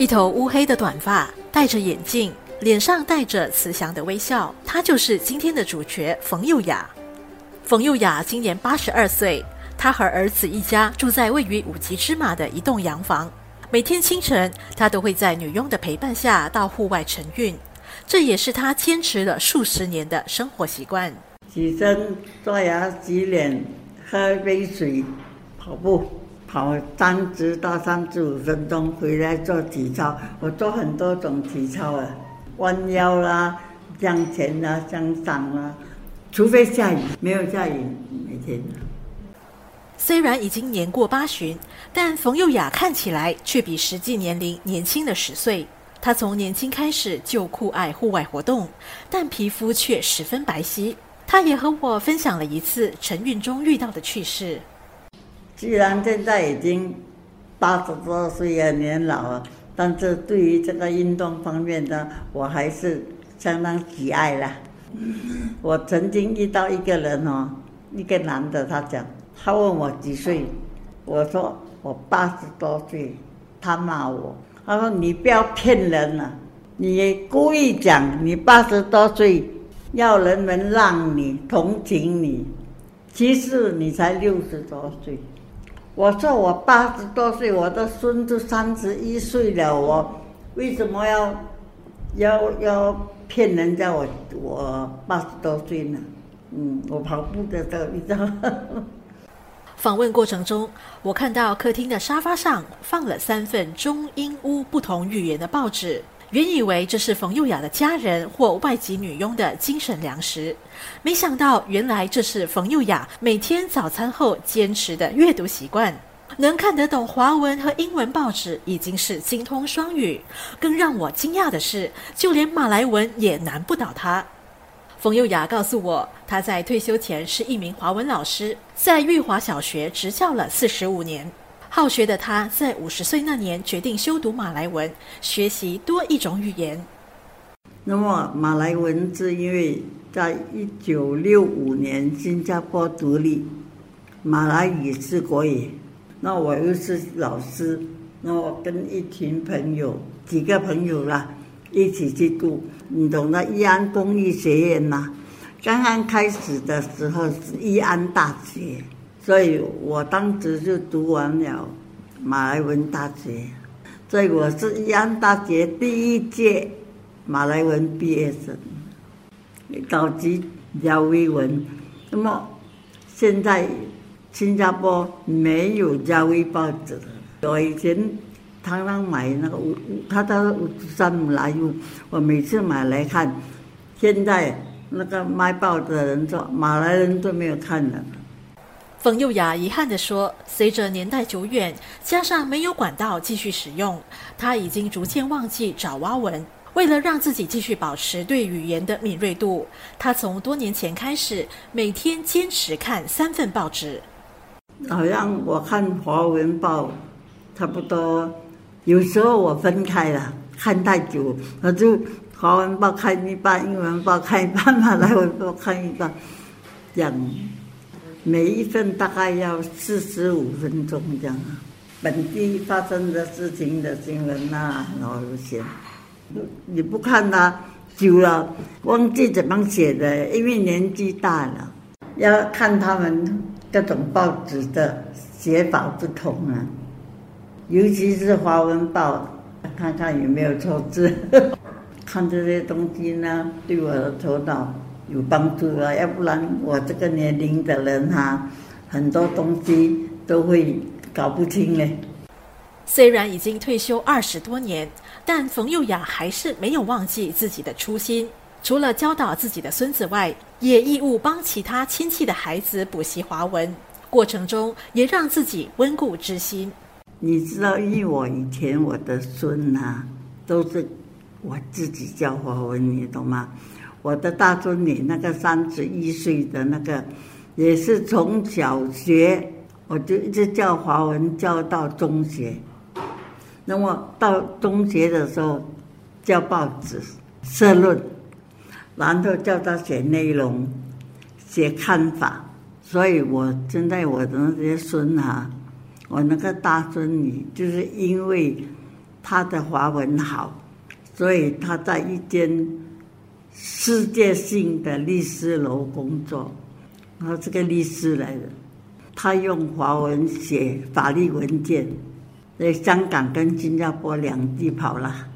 一头乌黑的短发，戴着眼镜，脸上带着慈祥的微笑。她就是今天的主角冯幼雅。冯幼雅今年八十二岁，她和儿子一家住在位于五级芝麻的一栋洋房。每天清晨，她都会在女佣的陪伴下到户外晨运，这也是她坚持了数十年的生活习惯。起身刷牙洗脸，喝杯水，跑步。跑三十到三十五分钟，回来做体操。我做很多种体操啊，弯腰啦，向前啦，向上啦。除非下雨，没有下雨，每天。虽然已经年过八旬，但冯幼雅看起来却比实际年龄年轻了十岁。她从年轻开始就酷爱户外活动，但皮肤却十分白皙。她也和我分享了一次晨运中遇到的趣事。虽然现在已经八十多岁了，年老了，但是对于这个运动方面呢，我还是相当喜爱啦。我曾经遇到一个人哦，一个男的，他讲，他问我几岁，我说我八十多岁，他骂我，他说你不要骗人了，你故意讲你八十多岁，要人们让你同情你，其实你才六十多岁。我说我八十多岁，我的孙子三十一岁了，我为什么要要要骗人家我我八十多岁呢？嗯，我跑步的时候你知道。访问过程中，我看到客厅的沙发上放了三份中英乌不同语言的报纸。原以为这是冯幼雅的家人或外籍女佣的精神粮食，没想到原来这是冯幼雅每天早餐后坚持的阅读习惯。能看得懂华文和英文报纸已经是精通双语，更让我惊讶的是，就连马来文也难不倒她。冯幼雅告诉我，她在退休前是一名华文老师，在玉华小学执教了四十五年。好学的他，在五十岁那年决定修读马来文，学习多一种语言。那么，马来文是因为在一九六五年新加坡独立，马来语是国语。那我又是老师，那我跟一群朋友，几个朋友啦，一起去读。你懂得义安公益学院吗？刚刚开始的时候是义安大学。所以我当时就读完了马来文大学，所以我是宜安大学第一届马来文毕业生，高级亚威文。那么现在新加坡没有亚威报纸了。我以前常常买那个五五，他的五三马来用，我每次买来看。现在那个卖报的人说，马来人都没有看了。冯幼雅遗憾地说：“随着年代久远，加上没有管道继续使用，他已经逐渐忘记爪哇文。为了让自己继续保持对语言的敏锐度，他从多年前开始每天坚持看三份报纸。好像我看华文报，差不多有时候我分开了看太久，我就华文报看一半，英文报看一半，嘛来文报看一半，这样。”每一份大概要四十五分钟这样啊，本地发生的事情的新闻呐，然后写。你不看它，久了忘记怎么写的，因为年纪大了，要看他们各种报纸的写法不同啊，尤其是华文报，看看有没有错字，看这些东西呢，对我的头脑。有帮助啊，要不然我这个年龄的人哈，很多东西都会搞不清嘞。虽然已经退休二十多年，但冯幼雅还是没有忘记自己的初心。除了教导自己的孙子外，也义务帮其他亲戚的孩子补习华文，过程中也让自己温故知新。你知道，因为我以前我的孙呐，都是我自己教华文，你懂吗？我的大孙女那个三十一岁的那个，也是从小学我就一直教华文教到中学，那么到中学的时候教报纸社论，然后教他写内容、写看法，所以我现在我的那些孙啊，我那个大孙女就是因为。他的华文好，所以他在一间世界性的律师楼工作。然后这个律师来的，他用华文写法律文件，在香港跟新加坡两地跑了。